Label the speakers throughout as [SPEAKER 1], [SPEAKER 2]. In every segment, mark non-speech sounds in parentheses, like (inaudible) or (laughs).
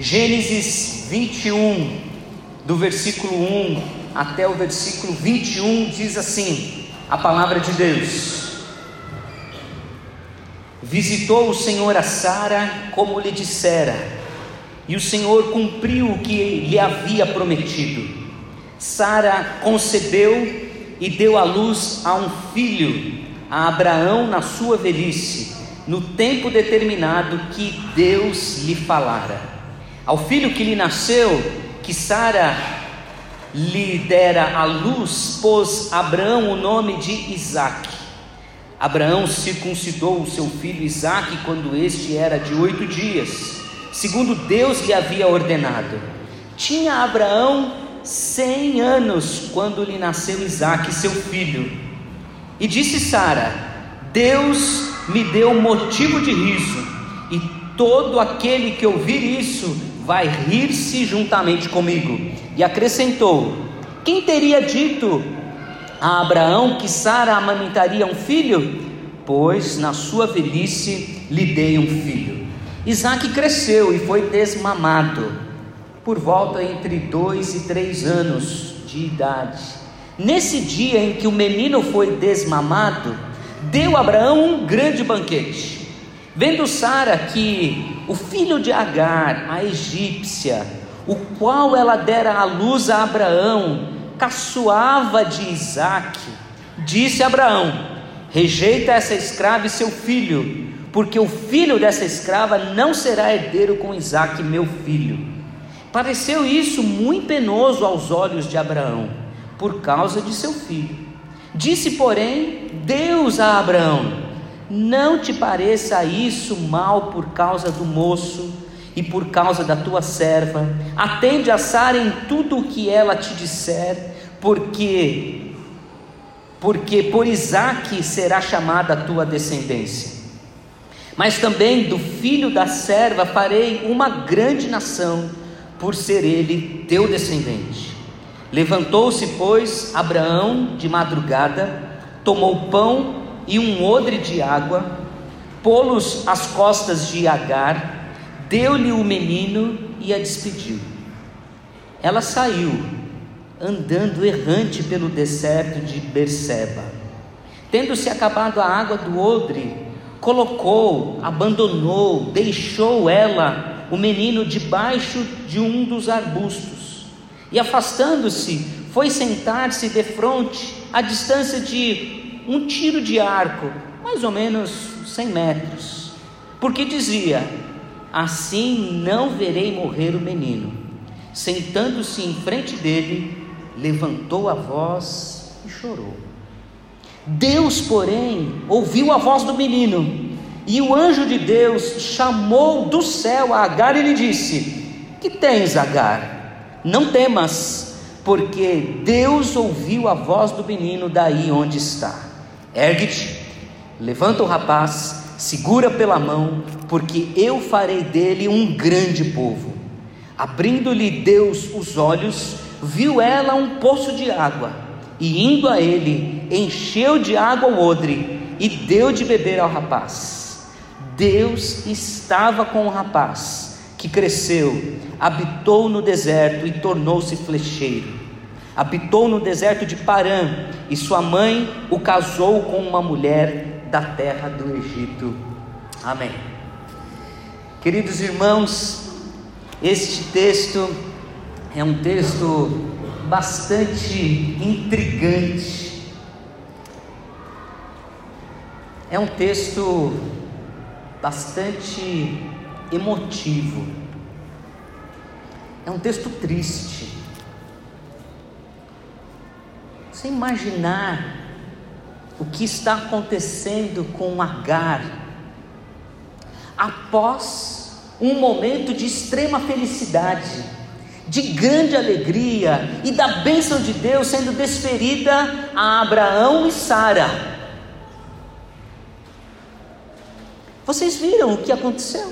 [SPEAKER 1] Gênesis 21, do versículo 1 até o versículo 21, diz assim: a palavra de Deus. Visitou o Senhor a Sara como lhe dissera, e o Senhor cumpriu o que lhe havia prometido. Sara concebeu e deu à luz a um filho, a Abraão na sua velhice, no tempo determinado que Deus lhe falara. Ao filho que lhe nasceu, que Sara lhe dera à luz, pôs Abraão o nome de Isaque. Abraão circuncidou o seu filho Isaque quando este era de oito dias, segundo Deus lhe havia ordenado. Tinha Abraão cem anos quando lhe nasceu Isaque, seu filho. E disse Sara: Deus me deu motivo de riso, e todo aquele que ouvir isso vai rir-se juntamente comigo. E acrescentou: Quem teria dito a Abraão que Sara amamentaria um filho? Pois na sua velhice lhe dei um filho. Isaac cresceu e foi desmamado, por volta entre dois e três anos de idade. Nesse dia em que o menino foi desmamado, deu Abraão um grande banquete Vendo Sara que o filho de Agar, a egípcia, o qual ela dera à luz a Abraão, caçoava de Isaque, disse a Abraão: Rejeita essa escrava e seu filho, porque o filho dessa escrava não será herdeiro com Isaque, meu filho. Pareceu isso muito penoso aos olhos de Abraão, por causa de seu filho. Disse, porém, Deus a Abraão: não te pareça isso mal por causa do moço e por causa da tua serva. Atende a Sara em tudo o que ela te disser, porque porque por Isaque será chamada a tua descendência. Mas também do filho da serva farei uma grande nação, por ser ele teu descendente. Levantou-se, pois, Abraão de madrugada, tomou pão e um odre de água, pô-los às costas de Agar, deu-lhe o menino e a despediu. Ela saiu, andando errante pelo deserto de Berseba. Tendo-se acabado a água do odre, colocou, abandonou, deixou ela o menino debaixo de um dos arbustos. E afastando-se, foi sentar-se defronte, à distância de um tiro de arco, mais ou menos 100 metros, porque dizia: Assim não verei morrer o menino. Sentando-se em frente dele, levantou a voz e chorou. Deus, porém, ouviu a voz do menino, e o anjo de Deus chamou do céu a Agar e lhe disse: Que tens, Agar? Não temas, porque Deus ouviu a voz do menino daí onde está. Ergue-te, levanta o rapaz, segura pela mão, porque eu farei dele um grande povo. Abrindo-lhe Deus os olhos, viu ela um poço de água, e indo a ele, encheu de água o odre e deu de beber ao rapaz. Deus estava com o rapaz, que cresceu, habitou no deserto e tornou-se flecheiro habitou no deserto de Parã, e sua mãe o casou com uma mulher da terra do Egito. Amém. Queridos irmãos, este texto é um texto bastante intrigante. É um texto bastante emotivo. É um texto triste. Você imaginar o que está acontecendo com Agar após um momento de extrema felicidade, de grande alegria e da bênção de Deus sendo desferida a Abraão e Sara. Vocês viram o que aconteceu?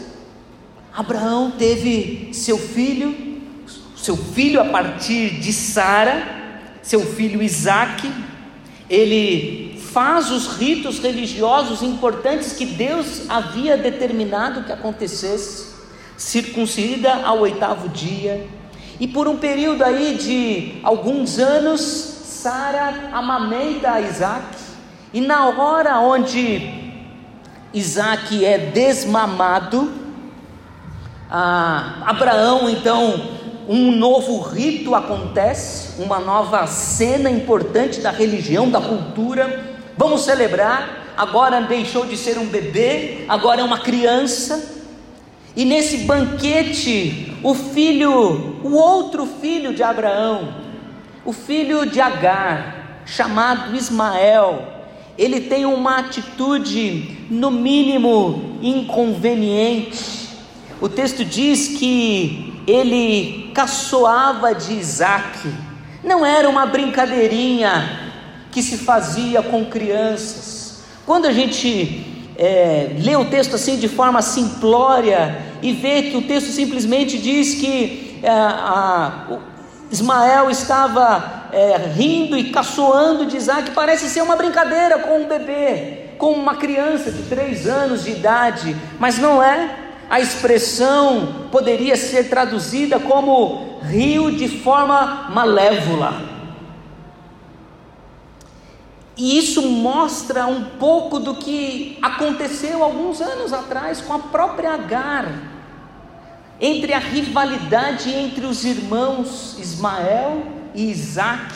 [SPEAKER 1] Abraão teve seu filho, seu filho a partir de Sara, seu filho Isaque, ele faz os ritos religiosos importantes que Deus havia determinado que acontecesse. circuncida ao oitavo dia, e por um período aí de alguns anos, Sara amamenta Isaac, e na hora onde Isaac é desmamado, Abraão então um novo rito acontece, uma nova cena importante da religião, da cultura. Vamos celebrar. Agora deixou de ser um bebê, agora é uma criança. E nesse banquete, o filho, o outro filho de Abraão, o filho de Agar, chamado Ismael, ele tem uma atitude, no mínimo, inconveniente. O texto diz que ele caçoava de Isaac, não era uma brincadeirinha que se fazia com crianças. Quando a gente é, lê o texto assim de forma simplória e vê que o texto simplesmente diz que é, a, Ismael estava é, rindo e caçoando de Isaac, parece ser uma brincadeira com um bebê, com uma criança de três anos de idade, mas não é. A expressão poderia ser traduzida como rio de forma malévola. E isso mostra um pouco do que aconteceu alguns anos atrás com a própria Agar, entre a rivalidade entre os irmãos Ismael e Isaac,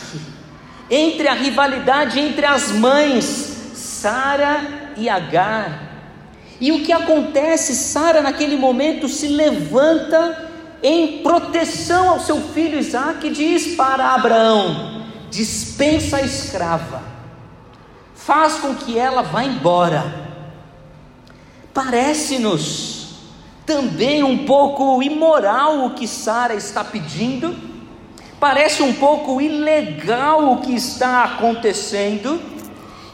[SPEAKER 1] entre a rivalidade entre as mães Sara e Agar. E o que acontece? Sara, naquele momento, se levanta em proteção ao seu filho Isaac e diz para Abraão: dispensa a escrava, faz com que ela vá embora. Parece-nos também um pouco imoral o que Sara está pedindo, parece um pouco ilegal o que está acontecendo,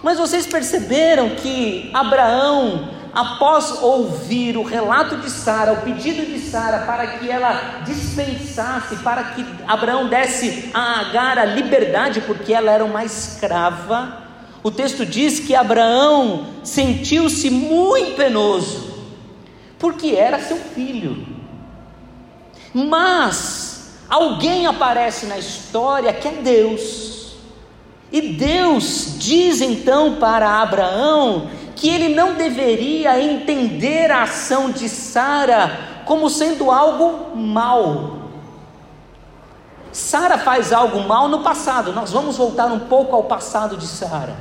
[SPEAKER 1] mas vocês perceberam que Abraão após ouvir o relato de Sara, o pedido de Sara para que ela dispensasse, para que Abraão desse a Agar a liberdade, porque ela era uma escrava, o texto diz que Abraão sentiu-se muito penoso, porque era seu filho. Mas alguém aparece na história que é Deus. E Deus diz então para Abraão que ele não deveria entender a ação de Sara como sendo algo mal. Sara faz algo mal no passado, nós vamos voltar um pouco ao passado de Sara.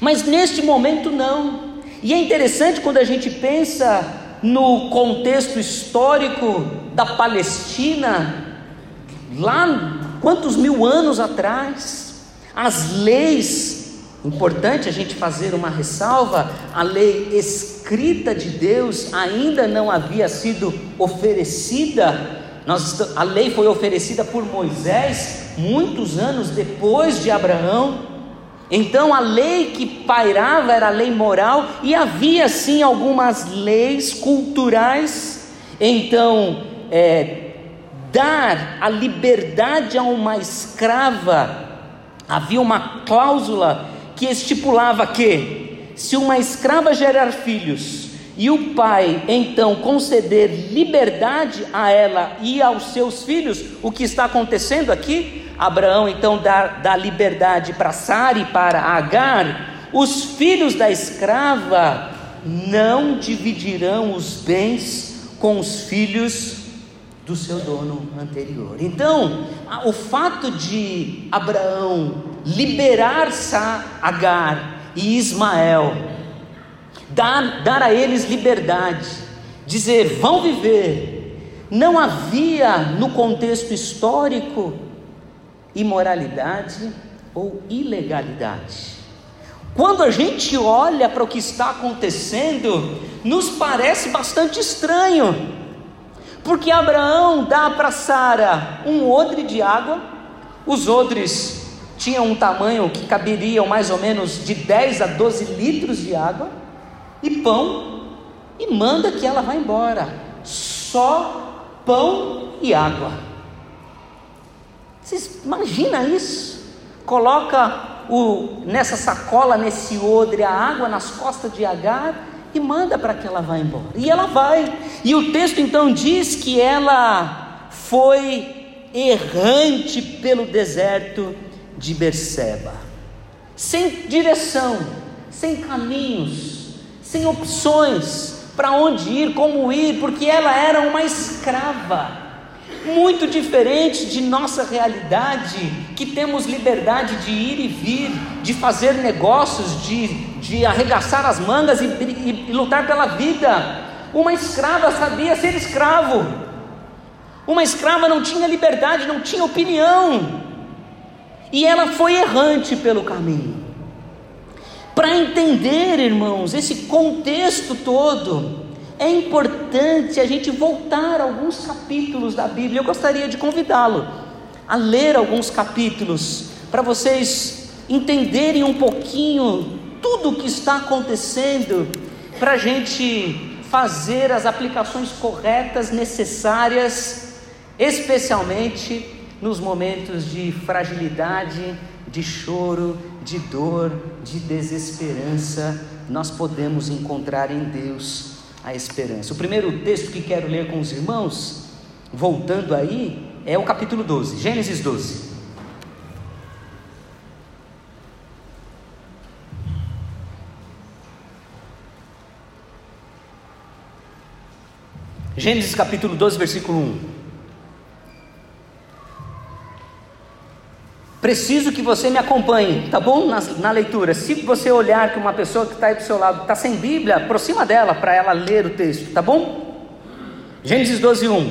[SPEAKER 1] Mas neste momento não. E é interessante quando a gente pensa no contexto histórico da Palestina, lá quantos mil anos atrás, as leis Importante a gente fazer uma ressalva: a lei escrita de Deus ainda não havia sido oferecida. Nós, a lei foi oferecida por Moisés muitos anos depois de Abraão. Então a lei que pairava era a lei moral e havia sim algumas leis culturais. Então, é, dar a liberdade a uma escrava, havia uma cláusula que estipulava que, se uma escrava gerar filhos e o pai então conceder liberdade a ela e aos seus filhos, o que está acontecendo aqui? Abraão então dá, dá liberdade para Sara e para Agar, os filhos da escrava não dividirão os bens com os filhos do seu dono anterior. Então, o fato de Abraão liberar Agar e Ismael, dar, dar a eles liberdade, dizer vão viver, não havia no contexto histórico imoralidade ou ilegalidade. Quando a gente olha para o que está acontecendo, nos parece bastante estranho. Porque Abraão dá para Sara um odre de água, os odres tinham um tamanho que caberiam mais ou menos de 10 a 12 litros de água, e pão, e manda que ela vá embora. Só pão e água. Vocês imaginam isso? Coloca o, nessa sacola, nesse odre, a água nas costas de Agar e manda para que ela vá embora. E ela vai. E o texto então diz que ela foi errante pelo deserto de Berseba, sem direção, sem caminhos, sem opções para onde ir, como ir, porque ela era uma escrava. Muito diferente de nossa realidade, que temos liberdade de ir e vir, de fazer negócios, de, de arregaçar as mangas e, e, e lutar pela vida. Uma escrava sabia ser escravo, uma escrava não tinha liberdade, não tinha opinião, e ela foi errante pelo caminho. Para entender, irmãos, esse contexto todo, é importante a gente voltar a alguns capítulos da Bíblia. Eu gostaria de convidá-lo a ler alguns capítulos para vocês entenderem um pouquinho tudo o que está acontecendo, para a gente fazer as aplicações corretas, necessárias, especialmente nos momentos de fragilidade, de choro, de dor, de desesperança, nós podemos encontrar em Deus a esperança. O primeiro texto que quero ler com os irmãos, voltando aí, é o capítulo 12, Gênesis 12. Gênesis capítulo 12, versículo 1. Preciso que você me acompanhe, tá bom? Na, na leitura. Se você olhar que uma pessoa que está aí do seu lado está sem Bíblia, aproxima dela para ela ler o texto, tá bom? Gênesis 12, 1.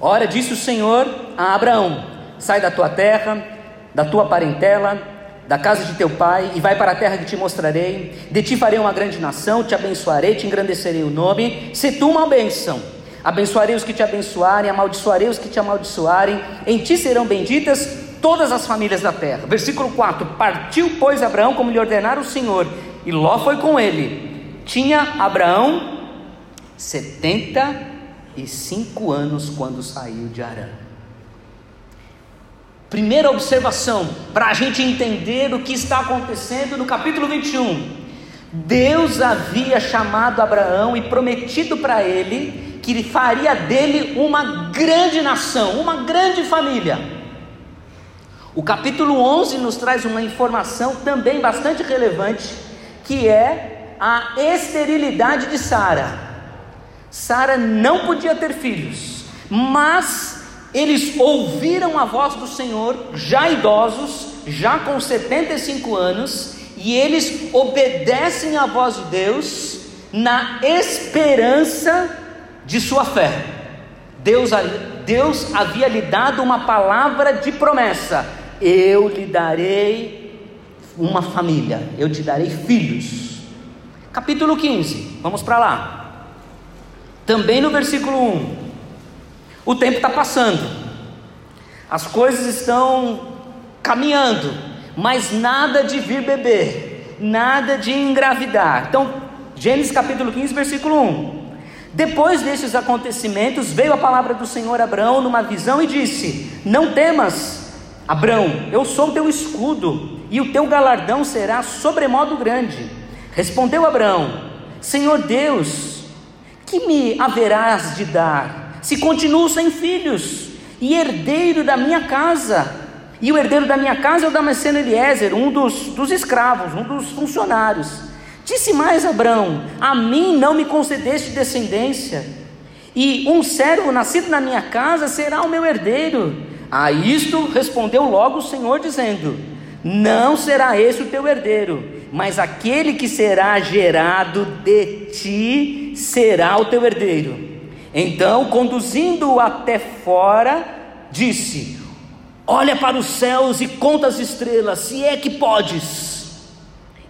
[SPEAKER 1] Ora, disse o Senhor a Abraão: Sai da tua terra, da tua parentela, da casa de teu pai, e vai para a terra que te mostrarei. De ti farei uma grande nação, te abençoarei, te engrandecerei o nome. Se tu uma bênção. Abençoarei os que te abençoarem, amaldiçoarei os que te amaldiçoarem. Em ti serão benditas todas as famílias da terra. Versículo 4: Partiu, pois, Abraão como lhe ordenara o Senhor, e Ló foi com ele. Tinha Abraão 75 anos quando saiu de Arã. Primeira observação, para a gente entender o que está acontecendo no capítulo 21. Deus havia chamado Abraão e prometido para ele que ele faria dele uma grande nação, uma grande família. O capítulo 11 nos traz uma informação também bastante relevante, que é a esterilidade de Sara. Sara não podia ter filhos, mas eles ouviram a voz do Senhor, já idosos, já com 75 anos, e eles obedecem à voz de Deus na esperança de sua fé. Deus, Deus havia lhe dado uma palavra de promessa: eu lhe darei uma família, eu te darei filhos. Capítulo 15, vamos para lá. Também no versículo 1. O tempo está passando, as coisas estão caminhando, mas nada de vir beber, nada de engravidar. Então, Gênesis capítulo 15, versículo 1. Depois desses acontecimentos, veio a palavra do Senhor a Abraão numa visão e disse: Não temas, Abrão, eu sou o teu escudo, e o teu galardão será sobremodo grande. Respondeu Abraão: Senhor Deus, que me haverás de dar, se continuo sem filhos, e herdeiro da minha casa? E o herdeiro da minha casa é o Damasceno Eliezer, um dos, dos escravos, um dos funcionários. Disse mais Abraão: A mim não me concedeste descendência, e um servo nascido na minha casa será o meu herdeiro. A isto respondeu logo o Senhor, dizendo: Não será esse o teu herdeiro, mas aquele que será gerado de ti será o teu herdeiro. Então, conduzindo-o até fora, disse: Olha para os céus e conta as estrelas, se é que podes.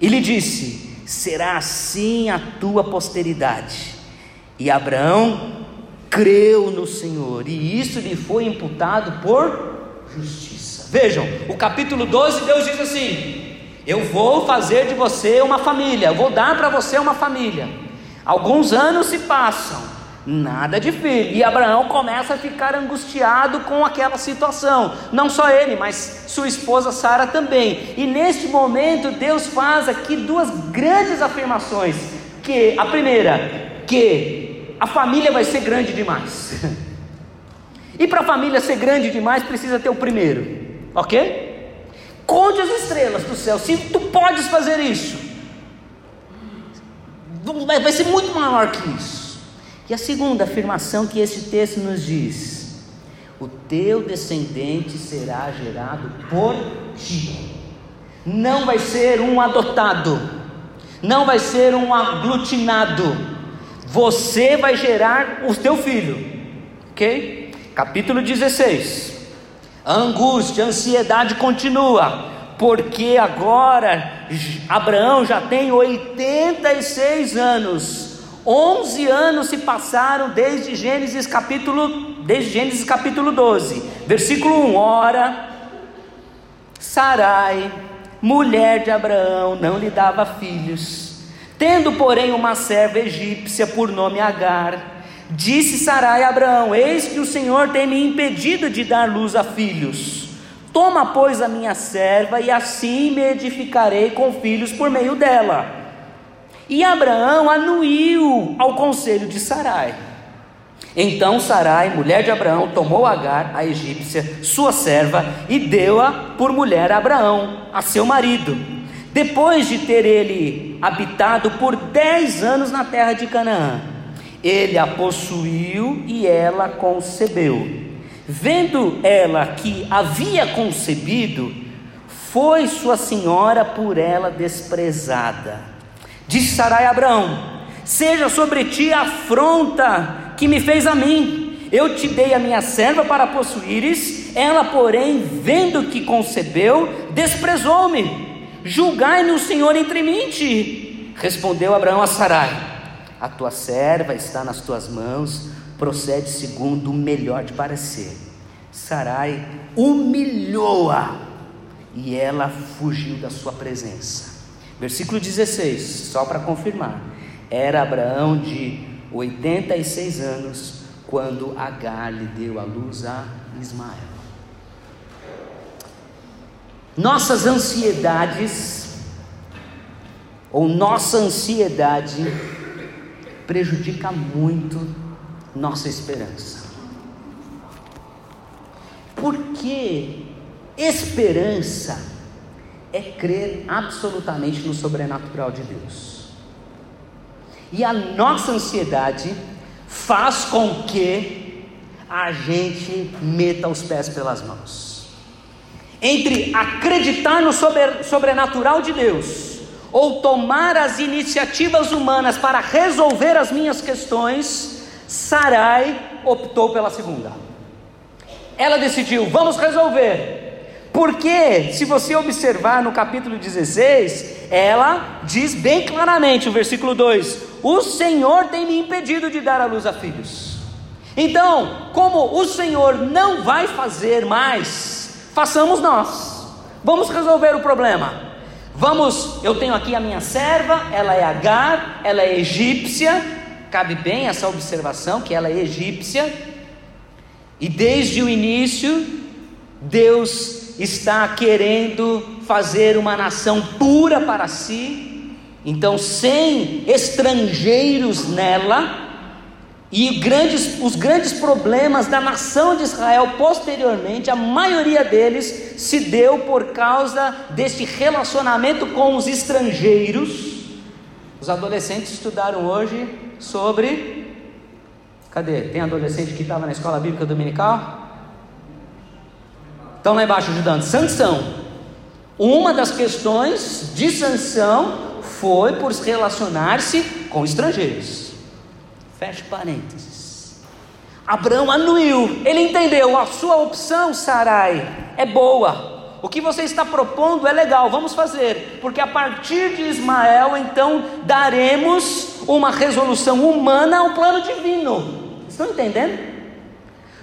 [SPEAKER 1] E lhe disse: Será assim a tua posteridade. E Abraão creu no Senhor, e isso lhe foi imputado por justiça. Vejam, o capítulo 12, Deus diz assim: Eu vou fazer de você uma família, eu vou dar para você uma família. Alguns anos se passam, nada de filho, e Abraão começa a ficar angustiado com aquela situação. Não só ele, mas sua esposa Sara também. E neste momento, Deus faz aqui duas grandes afirmações que a primeira, que a família vai ser grande demais. E para a família ser grande demais, precisa ter o primeiro, ok? Conte as estrelas do céu, se tu podes fazer isso, vai ser muito maior que isso. E a segunda afirmação que esse texto nos diz: o teu descendente será gerado por ti. Não vai ser um adotado, não vai ser um aglutinado. Você vai gerar o teu filho, ok? Capítulo 16. A angústia, a ansiedade continua, porque agora Abraão já tem 86 anos. 11 anos se passaram desde Gênesis capítulo desde Gênesis capítulo 12, versículo 1. Ora, Sarai, mulher de Abraão, não lhe dava filhos, tendo, porém, uma serva egípcia por nome Agar Disse Sarai a Abraão: Eis que o Senhor tem me impedido de dar luz a filhos. Toma, pois, a minha serva, e assim me edificarei com filhos por meio dela. E Abraão anuiu ao conselho de Sarai. Então Sarai, mulher de Abraão, tomou Agar, a egípcia, sua serva, e deu-a por mulher a Abraão, a seu marido. Depois de ter ele habitado por dez anos na terra de Canaã. Ele a possuiu e ela concebeu. Vendo ela que havia concebido, foi sua senhora por ela desprezada. Disse Sarai a Abraão: Seja sobre ti a afronta que me fez a mim. Eu te dei a minha serva para possuíres, ela, porém, vendo que concebeu, desprezou-me. Julgai-me o Senhor entre mim ti. Respondeu Abraão a Sarai: a tua serva está nas tuas mãos, procede segundo o melhor de parecer. Sarai humilhou-a e ela fugiu da sua presença. Versículo 16, só para confirmar. Era Abraão de 86 anos quando Agar lhe deu a luz a Ismael. Nossas ansiedades, ou nossa ansiedade, prejudica muito nossa esperança. Porque esperança é crer absolutamente no sobrenatural de Deus. E a nossa ansiedade faz com que a gente meta os pés pelas mãos. Entre acreditar no sobrenatural de Deus ou tomar as iniciativas humanas para resolver as minhas questões, Sarai optou pela segunda. Ela decidiu, vamos resolver. Porque, se você observar no capítulo 16, ela diz bem claramente, o versículo 2: O Senhor tem me impedido de dar à luz a filhos. Então, como o Senhor não vai fazer mais, façamos nós. Vamos resolver o problema. Vamos, eu tenho aqui a minha serva, ela é Agar, ela é egípcia, cabe bem essa observação que ela é egípcia, e desde o início, Deus está querendo fazer uma nação pura para si, então sem estrangeiros nela, e grandes, os grandes problemas da nação de Israel posteriormente, a maioria deles se deu por causa desse relacionamento com os estrangeiros. Os adolescentes estudaram hoje sobre. Cadê? Tem adolescente que estava na escola bíblica dominical? Estão lá embaixo ajudando. Sanção. Uma das questões de sanção foi por relacionar-se com estrangeiros. Feche parênteses. Abraão anuiu, ele entendeu, a sua opção, Sarai, é boa. O que você está propondo é legal, vamos fazer, porque a partir de Ismael, então, daremos uma resolução humana ao plano divino. Estão entendendo?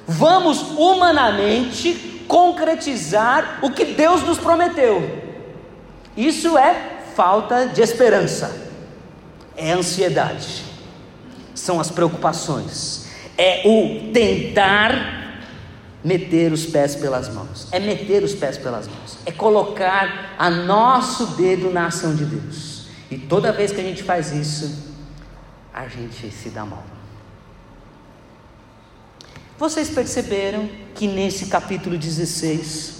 [SPEAKER 1] Vamos humanamente concretizar o que Deus nos prometeu. Isso é falta de esperança, é ansiedade são as preocupações, é o tentar meter os pés pelas mãos, é meter os pés pelas mãos, é colocar a nosso dedo na ação de Deus. E toda vez que a gente faz isso, a gente se dá mal. Vocês perceberam que nesse capítulo 16,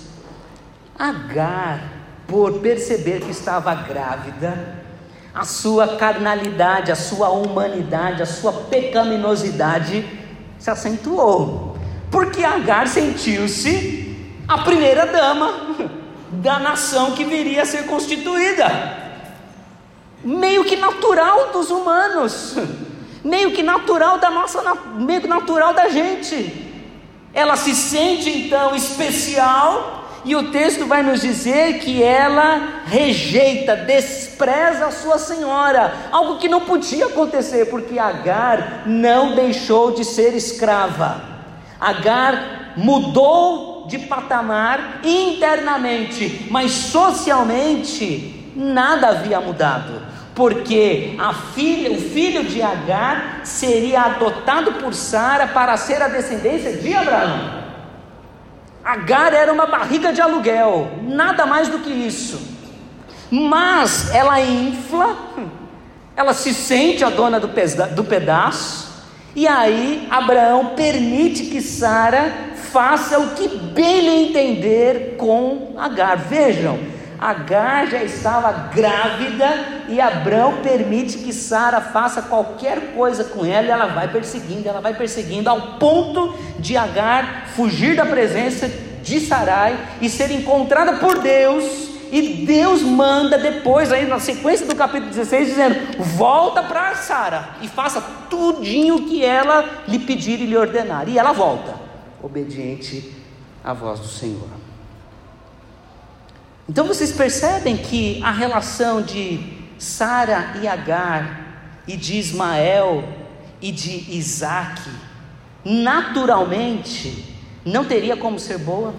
[SPEAKER 1] Agar, por perceber que estava grávida, a sua carnalidade, a sua humanidade, a sua pecaminosidade se acentuou, porque Agar sentiu-se a primeira dama da nação que viria a ser constituída, meio que natural dos humanos. Meio que natural da nossa, meio que natural da gente. Ela se sente então especial, e o texto vai nos dizer que ela rejeita, despreza a sua senhora, algo que não podia acontecer, porque Agar não deixou de ser escrava. Agar mudou de patamar internamente, mas socialmente nada havia mudado porque filha, o filho de Agar seria adotado por Sara para ser a descendência de Abraão. Agar era uma barriga de aluguel, nada mais do que isso. Mas ela infla, ela se sente a dona do, do pedaço, e aí Abraão permite que Sara faça o que bem lhe entender com Agar. Vejam, Agar já estava grávida e Abraão permite que Sara faça qualquer coisa com ela e ela vai perseguindo, ela vai perseguindo ao ponto de Agar fugir da presença de Sarai e ser encontrada por Deus. E Deus manda depois, aí na sequência do capítulo 16, dizendo: volta para Sara e faça tudinho que ela lhe pedir e lhe ordenar. E ela volta, obediente à voz do Senhor. Então vocês percebem que a relação de Sara e Agar, e de Ismael e de Isaac, naturalmente, não teria como ser boa.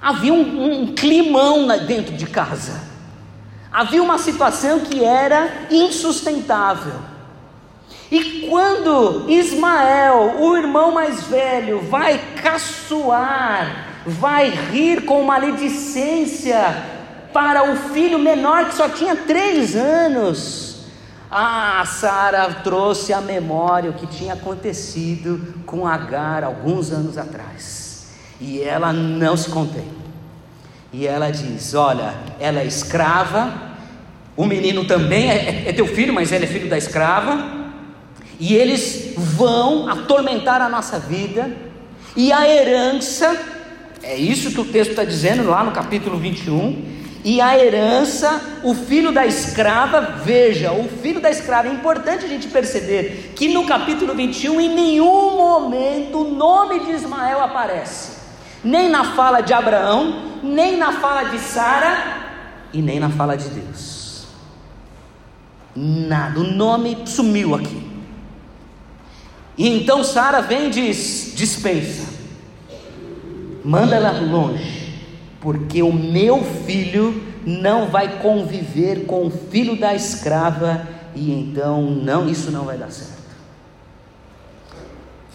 [SPEAKER 1] Havia um, um climão dentro de casa, havia uma situação que era insustentável. E quando Ismael, o irmão mais velho, vai caçoar vai rir com maledicência para o filho menor que só tinha três anos. Ah, Sara trouxe à memória o que tinha acontecido com Agar alguns anos atrás. E ela não se contém. E ela diz: Olha, ela é escrava, o menino também é, é teu filho, mas ele é filho da escrava. E eles vão atormentar a nossa vida, e a herança é isso que o texto está dizendo lá no capítulo 21. E a herança, o filho da escrava, veja, o filho da escrava, é importante a gente perceber que no capítulo 21, em nenhum momento o nome de Ismael aparece, nem na fala de Abraão, nem na fala de Sara e nem na fala de Deus. Nada, o nome sumiu aqui. E então Sara vem e diz: dispensa manda ela longe, porque o meu filho não vai conviver com o filho da escrava e então não, isso não vai dar certo.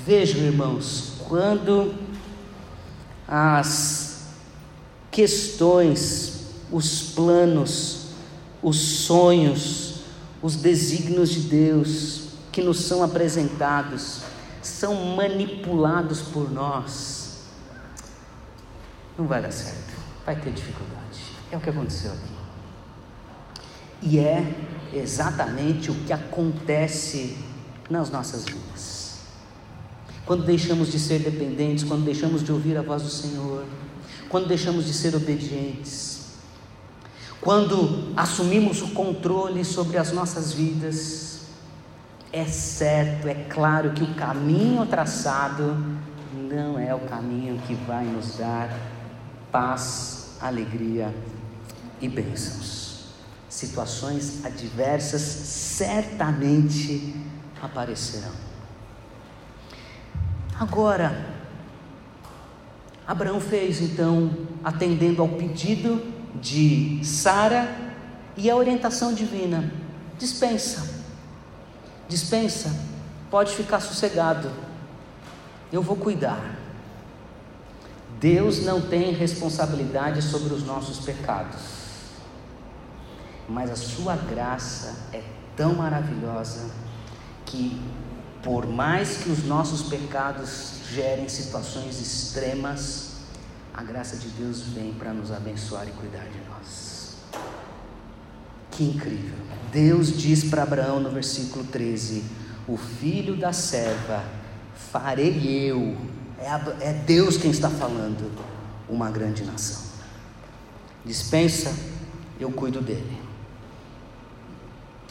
[SPEAKER 1] Vejam, irmãos, quando as questões, os planos, os sonhos, os desígnios de Deus que nos são apresentados são manipulados por nós, não vai dar certo, vai ter dificuldade. É o que aconteceu aqui. E é exatamente o que acontece nas nossas vidas. Quando deixamos de ser dependentes, quando deixamos de ouvir a voz do Senhor, quando deixamos de ser obedientes, quando assumimos o controle sobre as nossas vidas, é certo, é claro que o caminho traçado não é o caminho que vai nos dar paz, alegria e bênçãos. Situações adversas certamente aparecerão. Agora, Abraão fez então, atendendo ao pedido de Sara e a orientação divina: dispensa, dispensa, pode ficar sossegado, eu vou cuidar. Deus não tem responsabilidade sobre os nossos pecados, mas a sua graça é tão maravilhosa que, por mais que os nossos pecados gerem situações extremas, a graça de Deus vem para nos abençoar e cuidar de nós. Que incrível! Deus diz para Abraão no versículo 13: O filho da serva farei eu, é, é Deus quem está falando, uma grande nação. Dispensa, eu cuido dele.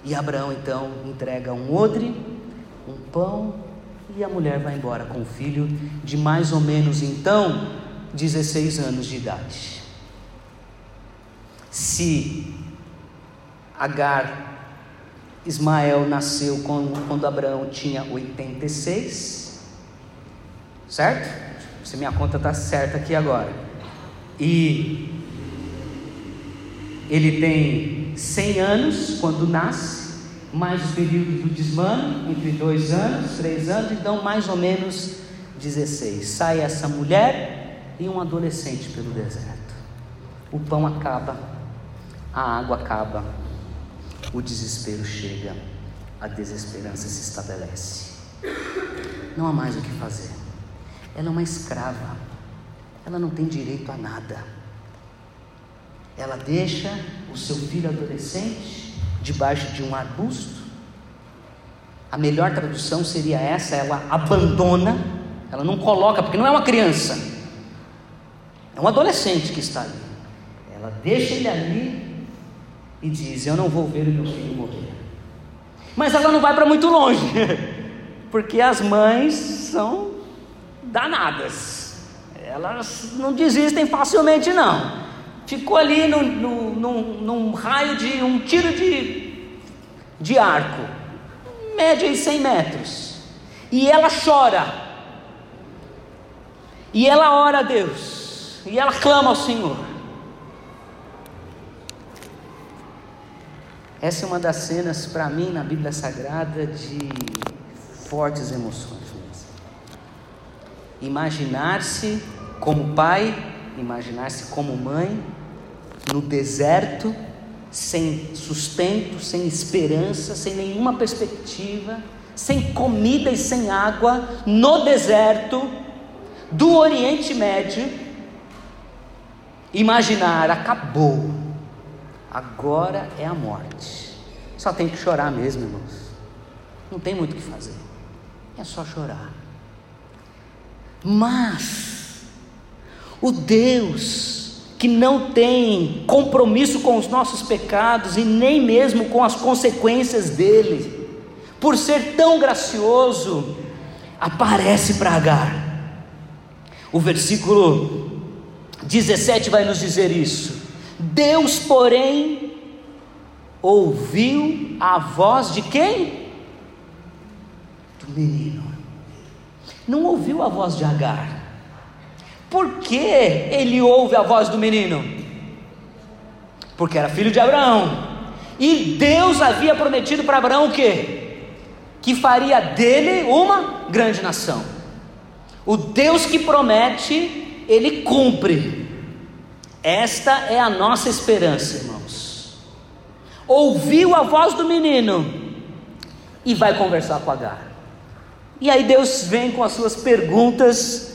[SPEAKER 1] E Abraão então entrega um odre, um pão, e a mulher vai embora com o filho de mais ou menos então 16 anos de idade. Se Agar, Ismael nasceu quando, quando Abraão tinha 86, certo? Se minha conta está certa aqui agora. E ele tem 100 anos quando nasce, mais o período do desmano, entre dois anos, três anos, então mais ou menos 16. Sai essa mulher e um adolescente pelo deserto. O pão acaba, a água acaba, o desespero chega, a desesperança se estabelece. Não há mais o que fazer. Ela é uma escrava, ela não tem direito a nada ela deixa o seu filho adolescente debaixo de um arbusto. A melhor tradução seria essa: ela abandona, ela não coloca, porque não é uma criança, é um adolescente que está ali. Ela deixa ele ali e diz: Eu não vou ver o meu filho morrer. Mas ela não vai para muito longe, (laughs) porque as mães são danadas, elas não desistem facilmente, não. Ficou ali no, no, num, num raio de um tiro de, de arco, média de 100 metros, e ela chora, e ela ora a Deus, e ela clama ao Senhor. Essa é uma das cenas para mim na Bíblia Sagrada de fortes emoções. Imaginar-se como pai, imaginar-se como mãe, no deserto, sem sustento, sem esperança, sem nenhuma perspectiva, sem comida e sem água, no deserto do Oriente Médio, imaginar, acabou, agora é a morte. Só tem que chorar mesmo, irmãos. Não tem muito o que fazer, é só chorar. Mas, o Deus que não tem compromisso com os nossos pecados e nem mesmo com as consequências dele, por ser tão gracioso, aparece para Agar. O versículo 17 vai nos dizer isso. Deus, porém, ouviu a voz de quem? Do menino. Não ouviu a voz de Agar por que ele ouve a voz do menino? Porque era filho de Abraão. E Deus havia prometido para Abraão o quê? Que faria dele uma grande nação. O Deus que promete, ele cumpre. Esta é a nossa esperança, irmãos. Ouviu a voz do menino e vai conversar com Agar. E aí Deus vem com as suas perguntas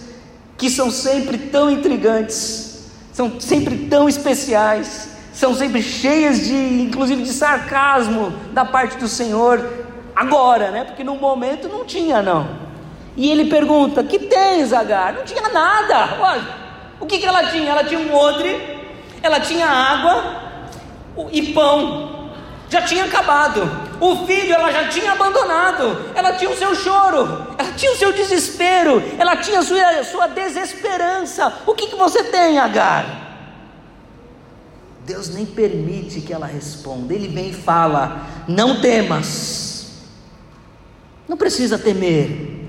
[SPEAKER 1] que são sempre tão intrigantes, são sempre tão especiais, são sempre cheias de, inclusive, de sarcasmo da parte do Senhor, agora, né? Porque no momento não tinha, não. E ele pergunta: Que tens, Agar? Não tinha nada. Olha, o que, que ela tinha? Ela tinha um odre, ela tinha água e pão já tinha acabado. O filho ela já tinha abandonado. Ela tinha o seu choro, ela tinha o seu desespero, ela tinha a sua, sua desesperança. O que, que você tem, Agar? Deus nem permite que ela responda. Ele vem e fala: Não temas, não precisa temer.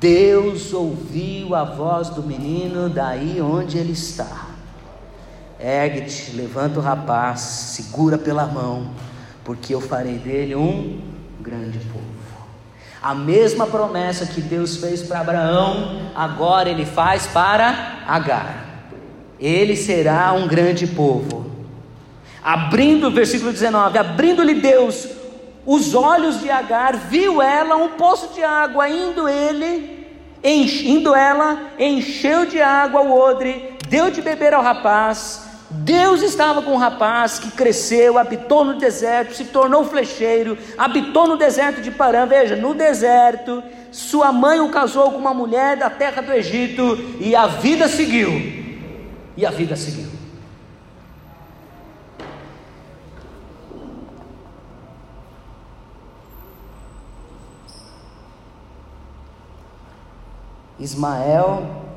[SPEAKER 1] Deus ouviu a voz do menino daí onde ele está. Ergue-te, levanta o rapaz, segura pela mão porque eu farei dele um grande povo. A mesma promessa que Deus fez para Abraão, agora ele faz para Agar. Ele será um grande povo. Abrindo, versículo 19: abrindo-lhe Deus os olhos de Agar, viu ela um poço de água, indo ele, indo ela, encheu de água o odre, deu de beber ao rapaz. Deus estava com o rapaz que cresceu, habitou no deserto, se tornou flecheiro, habitou no deserto de Parã. Veja, no deserto, sua mãe o casou com uma mulher da terra do Egito e a vida seguiu. E a vida seguiu. Ismael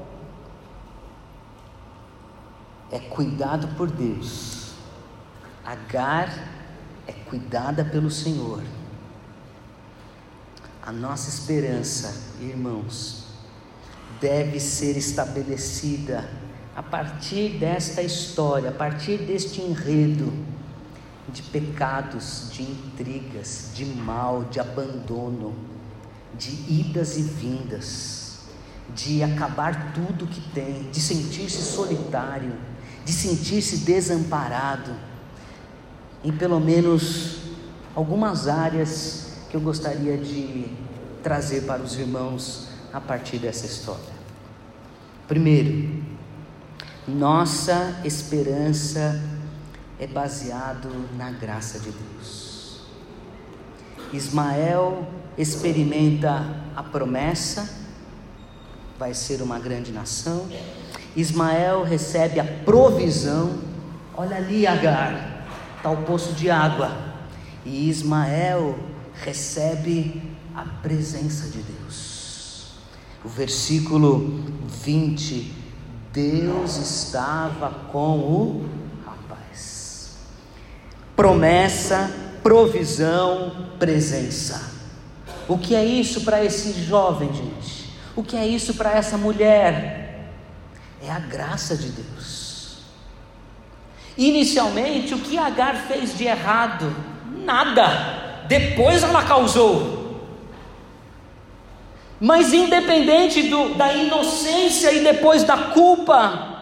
[SPEAKER 1] é cuidado por Deus, Agar é cuidada pelo Senhor. A nossa esperança, irmãos, deve ser estabelecida a partir desta história, a partir deste enredo de pecados, de intrigas, de mal, de abandono, de idas e vindas de acabar tudo que tem, de sentir-se solitário, de sentir-se desamparado, em pelo menos algumas áreas que eu gostaria de trazer para os irmãos a partir dessa história. Primeiro, nossa esperança é baseado na graça de Deus. Ismael experimenta a promessa vai ser uma grande nação. Ismael recebe a provisão. Olha ali, Agar, está o poço de água. E Ismael recebe a presença de Deus. O versículo 20: Deus estava com o rapaz. Promessa, provisão, presença. O que é isso para esse jovem, gente? O que é isso para essa mulher? É a graça de Deus. Inicialmente, o que Agar fez de errado? Nada. Depois ela causou. Mas independente do, da inocência e depois da culpa,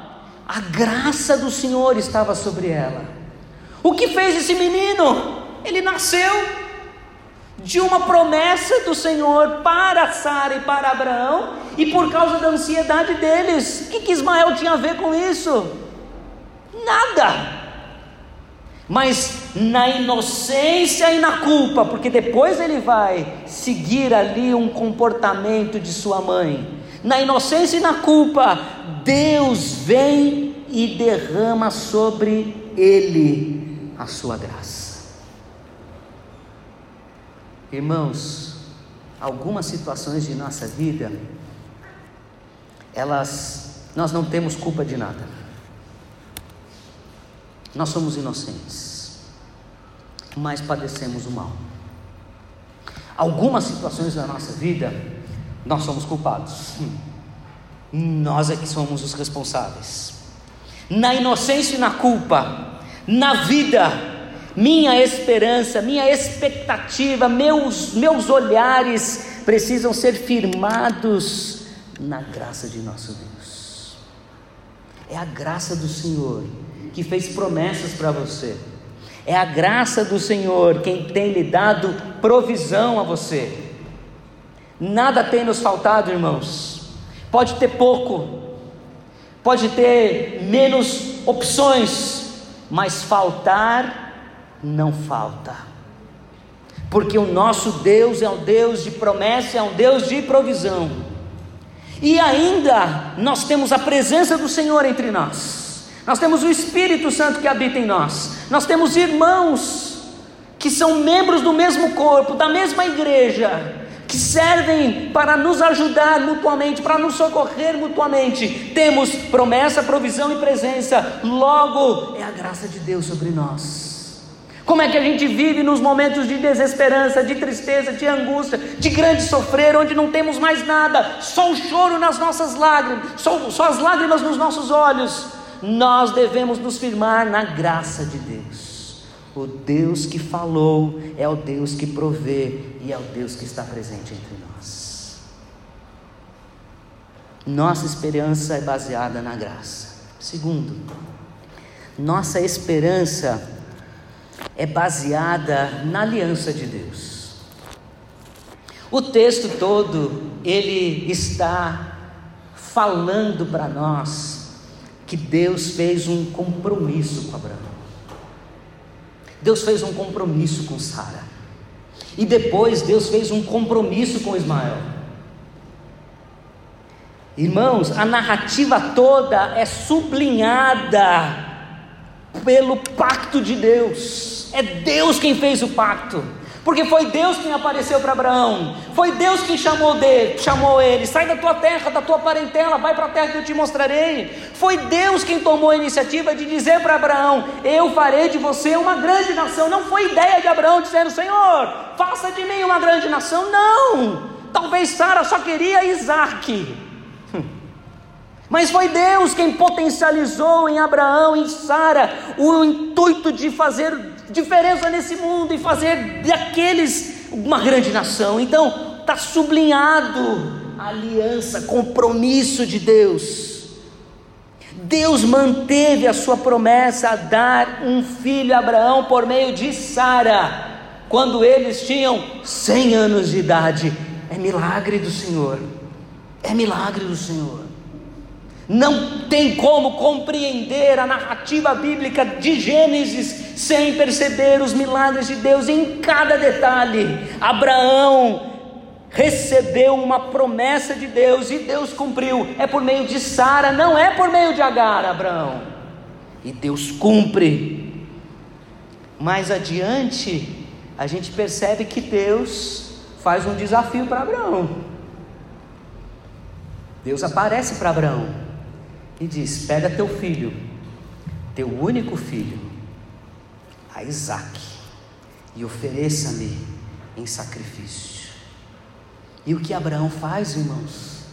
[SPEAKER 1] a graça do Senhor estava sobre ela. O que fez esse menino? Ele nasceu de uma promessa do Senhor para Sara e para Abraão, e por causa da ansiedade deles. O que, que Ismael tinha a ver com isso? Nada. Mas na inocência e na culpa, porque depois ele vai seguir ali um comportamento de sua mãe. Na inocência e na culpa, Deus vem e derrama sobre ele a sua graça. Irmãos, algumas situações de nossa vida, elas, nós não temos culpa de nada. Nós somos inocentes, mas padecemos o mal. Algumas situações da nossa vida, nós somos culpados. Nós é que somos os responsáveis. Na inocência e na culpa, na vida, minha esperança, minha expectativa, meus, meus olhares precisam ser firmados na graça de nosso Deus. É a graça do Senhor que fez promessas para você. É a graça do Senhor quem tem lhe dado provisão a você. Nada tem nos faltado, irmãos. Pode ter pouco, pode ter menos opções, mas faltar não falta. Porque o nosso Deus é um Deus de promessa, é um Deus de provisão. E ainda nós temos a presença do Senhor entre nós. Nós temos o Espírito Santo que habita em nós. Nós temos irmãos que são membros do mesmo corpo, da mesma igreja, que servem para nos ajudar mutuamente, para nos socorrer mutuamente. Temos promessa, provisão e presença. Logo, é a graça de Deus sobre nós. Como é que a gente vive nos momentos de desesperança, de tristeza, de angústia, de grande sofrer, onde não temos mais nada, só o choro nas nossas lágrimas, só, só as lágrimas nos nossos olhos. Nós devemos nos firmar na graça de Deus. O Deus que falou é o Deus que provê e é o Deus que está presente entre nós. Nossa esperança é baseada na graça. Segundo, nossa esperança é baseada na aliança de Deus. O texto todo, ele está falando para nós que Deus fez um compromisso com Abraão. Deus fez um compromisso com Sara. E depois Deus fez um compromisso com Ismael. Irmãos, a narrativa toda é sublinhada pelo pacto de Deus. É Deus quem fez o pacto. Porque foi Deus quem apareceu para Abraão, foi Deus quem chamou dele, chamou ele, sai da tua terra, da tua parentela, vai para a terra que eu te mostrarei. Foi Deus quem tomou a iniciativa de dizer para Abraão: Eu farei de você uma grande nação. Não foi ideia de Abraão dizendo: Senhor, faça de mim uma grande nação. Não. Talvez Sara só queria Isaac. Mas foi Deus quem potencializou em Abraão e Sara o intuito de fazer diferença nesse mundo e fazer daqueles uma grande nação. Então, está sublinhado a aliança, compromisso de Deus. Deus manteve a sua promessa a dar um filho a Abraão por meio de Sara, quando eles tinham 100 anos de idade. É milagre do Senhor. É milagre do Senhor. Não tem como compreender a narrativa bíblica de Gênesis sem perceber os milagres de Deus em cada detalhe. Abraão recebeu uma promessa de Deus e Deus cumpriu. É por meio de Sara, não é por meio de Agar, Abraão. E Deus cumpre. Mais adiante, a gente percebe que Deus faz um desafio para Abraão. Deus aparece para Abraão e diz: Pega teu filho, teu único filho, a Isaac, e ofereça-me em sacrifício. E o que Abraão faz, irmãos?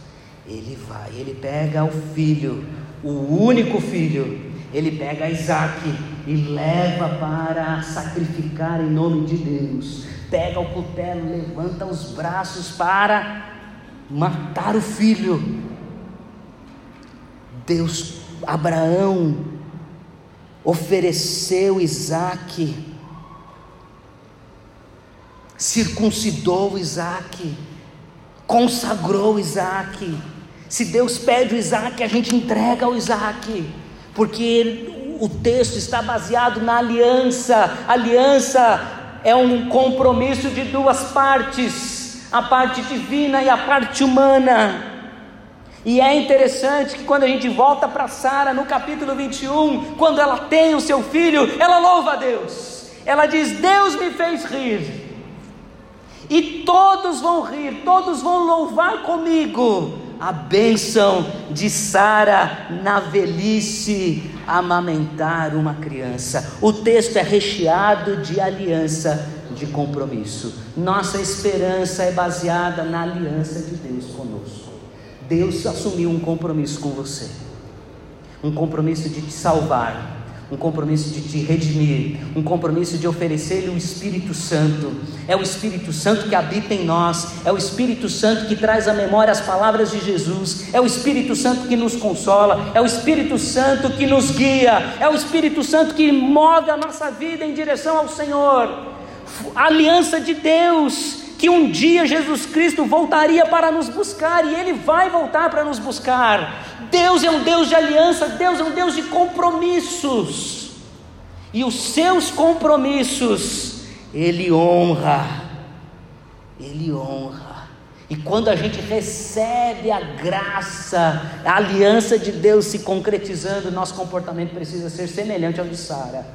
[SPEAKER 1] Ele vai, ele pega o filho, o único filho, ele pega Isaac e leva para sacrificar em nome de Deus. Pega o cutelo, levanta os braços para matar o filho. Deus, Abraão ofereceu Isaac, circuncidou Isaac, consagrou Isaac. Se Deus pede o Isaac, a gente entrega o Isaac, porque o texto está baseado na aliança. aliança é um compromisso de duas partes, a parte divina e a parte humana. E é interessante que quando a gente volta para Sara no capítulo 21, quando ela tem o seu filho, ela louva a Deus. Ela diz: Deus me fez rir. E todos vão rir, todos vão louvar comigo a bênção de Sara na velhice amamentar uma criança. O texto é recheado de aliança, de compromisso. Nossa esperança é baseada na aliança de Deus conosco. Deus assumiu um compromisso com você, um compromisso de te salvar, um compromisso de te redimir, um compromisso de oferecer-lhe o Espírito Santo. É o Espírito Santo que habita em nós, é o Espírito Santo que traz à memória as palavras de Jesus, é o Espírito Santo que nos consola, é o Espírito Santo que nos guia, é o Espírito Santo que move a nossa vida em direção ao Senhor. A aliança de Deus que um dia Jesus Cristo voltaria para nos buscar e Ele vai voltar para nos buscar. Deus é um Deus de aliança, Deus é um Deus de compromissos, e os seus compromissos Ele honra, Ele honra. E quando a gente recebe a graça, a aliança de Deus se concretizando, nosso comportamento precisa ser semelhante ao de Sara.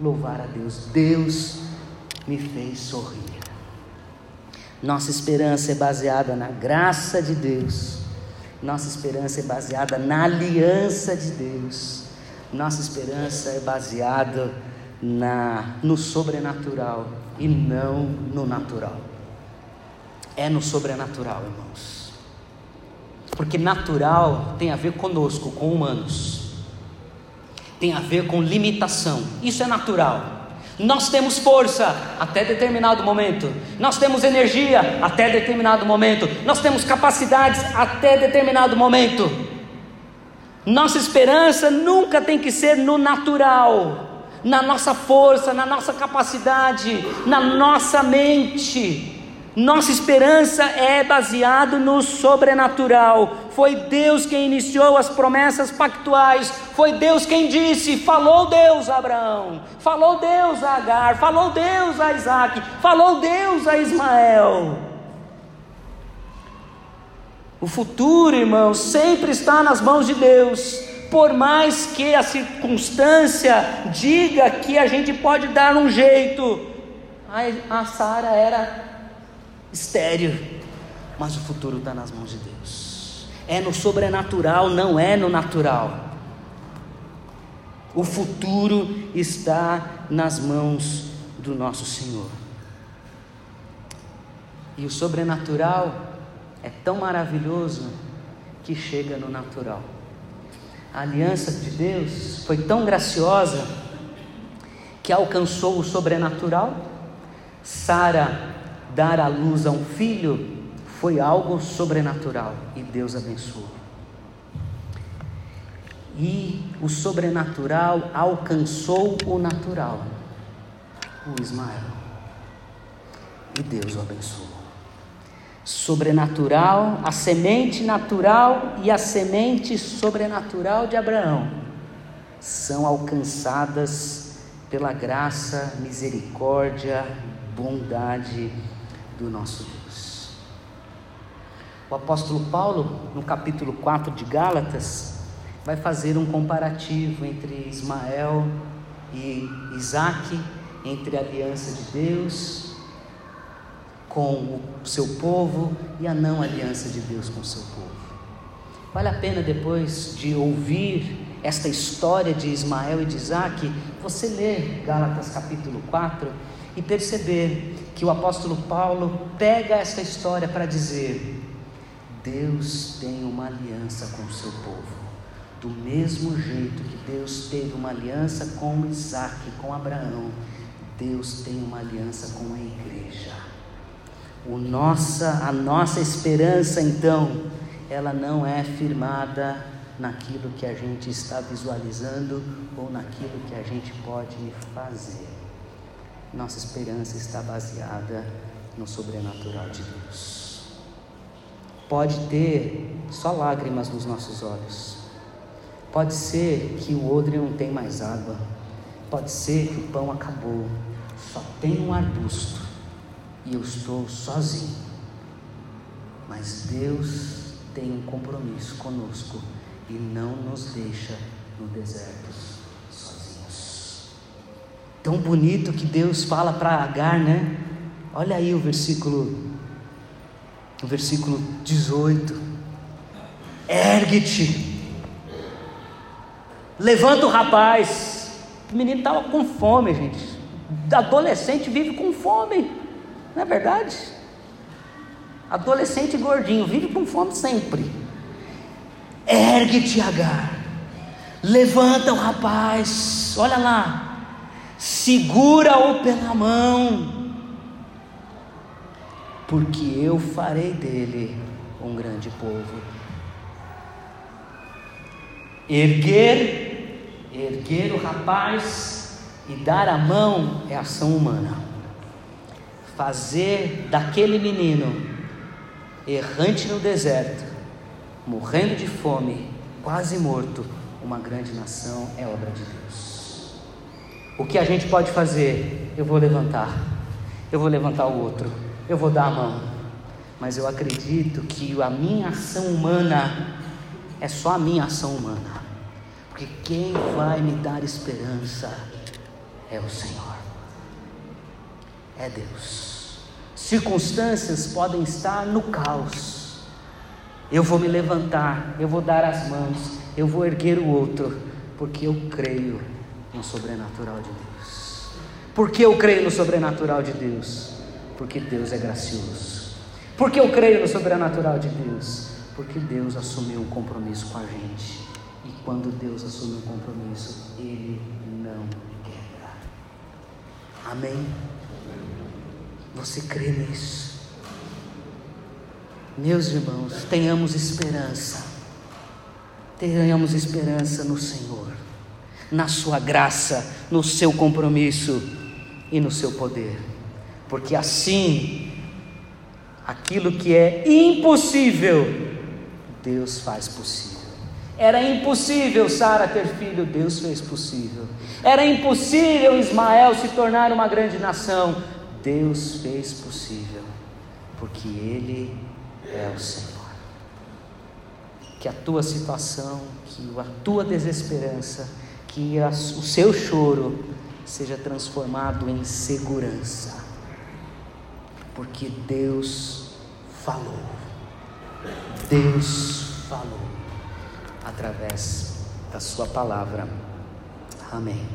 [SPEAKER 1] Louvar a Deus. Deus me fez sorrir. Nossa esperança é baseada na graça de Deus. Nossa esperança é baseada na aliança de Deus. Nossa esperança é baseada na, no sobrenatural e não no natural. É no sobrenatural, irmãos. Porque natural tem a ver conosco, com humanos. Tem a ver com limitação. Isso é natural. Nós temos força até determinado momento, nós temos energia até determinado momento, nós temos capacidades até determinado momento. Nossa esperança nunca tem que ser no natural, na nossa força, na nossa capacidade, na nossa mente. Nossa esperança é baseada no sobrenatural. Foi Deus quem iniciou as promessas pactuais. Foi Deus quem disse: falou Deus a Abraão, falou Deus a Agar, falou Deus a Isaac, falou Deus a Ismael. O futuro, irmãos, sempre está nas mãos de Deus. Por mais que a circunstância diga que a gente pode dar um jeito, a Sara era estéreo, mas o futuro está nas mãos de Deus. É no sobrenatural, não é no natural. O futuro está nas mãos do nosso Senhor. E o sobrenatural é tão maravilhoso que chega no natural. A aliança de Deus foi tão graciosa que alcançou o sobrenatural. Sara dar à luz a um filho foi algo sobrenatural e Deus abençoou. E o sobrenatural alcançou o natural, o Ismael. E Deus o abençoou. Sobrenatural, a semente natural e a semente sobrenatural de Abraão são alcançadas pela graça, misericórdia, bondade do nosso Deus. O apóstolo Paulo, no capítulo 4 de Gálatas, vai fazer um comparativo entre Ismael e Isaac, entre a aliança de Deus com o seu povo e a não aliança de Deus com o seu povo. Vale a pena depois de ouvir esta história de Ismael e de Isaac, você ler Gálatas capítulo 4 e perceber que o apóstolo Paulo pega essa história para dizer: Deus tem uma aliança com o seu povo. Do mesmo jeito que Deus teve uma aliança com Isaac, com Abraão, Deus tem uma aliança com a igreja. O nossa, a nossa esperança, então, ela não é firmada naquilo que a gente está visualizando ou naquilo que a gente pode fazer nossa esperança está baseada no sobrenatural de Deus. Pode ter só lágrimas nos nossos olhos. Pode ser que o odre não tem mais água. Pode ser que o pão acabou. Só tem um arbusto. E eu estou sozinho. Mas Deus tem um compromisso conosco e não nos deixa no deserto Tão bonito que Deus fala para Agar, né? Olha aí o versículo, o versículo 18. Ergue-te, levanta o rapaz. O menino estava com fome, gente. Adolescente vive com fome, não é verdade? Adolescente gordinho vive com fome sempre. Ergue-te, Agar. Levanta o rapaz. Olha lá, segura-o pela mão, porque eu farei dele um grande povo. Erguer, erguer o rapaz e dar a mão é ação humana. Fazer daquele menino errante no deserto, morrendo de fome, quase morto, uma grande nação é obra de Deus. O que a gente pode fazer? Eu vou levantar, eu vou levantar o outro, eu vou dar a mão. Mas eu acredito que a minha ação humana é só a minha ação humana, porque quem vai me dar esperança é o Senhor, é Deus. Circunstâncias podem estar no caos, eu vou me levantar, eu vou dar as mãos, eu vou erguer o outro, porque eu creio no sobrenatural de Deus. Por que eu creio no sobrenatural de Deus? Porque Deus é gracioso. Por que eu creio no sobrenatural de Deus? Porque Deus assumiu um compromisso com a gente. E quando Deus assume um compromisso, Ele não quebra. Amém? Você crê nisso? Meus irmãos, tenhamos esperança. Tenhamos esperança no Senhor. Na sua graça, no seu compromisso e no seu poder. Porque assim, aquilo que é impossível, Deus faz possível. Era impossível Sara ter filho, Deus fez possível. Era impossível Ismael se tornar uma grande nação, Deus fez possível, porque Ele é o Senhor. Que a tua situação, que a tua desesperança, que o seu choro seja transformado em segurança, porque Deus falou. Deus falou através da Sua palavra. Amém.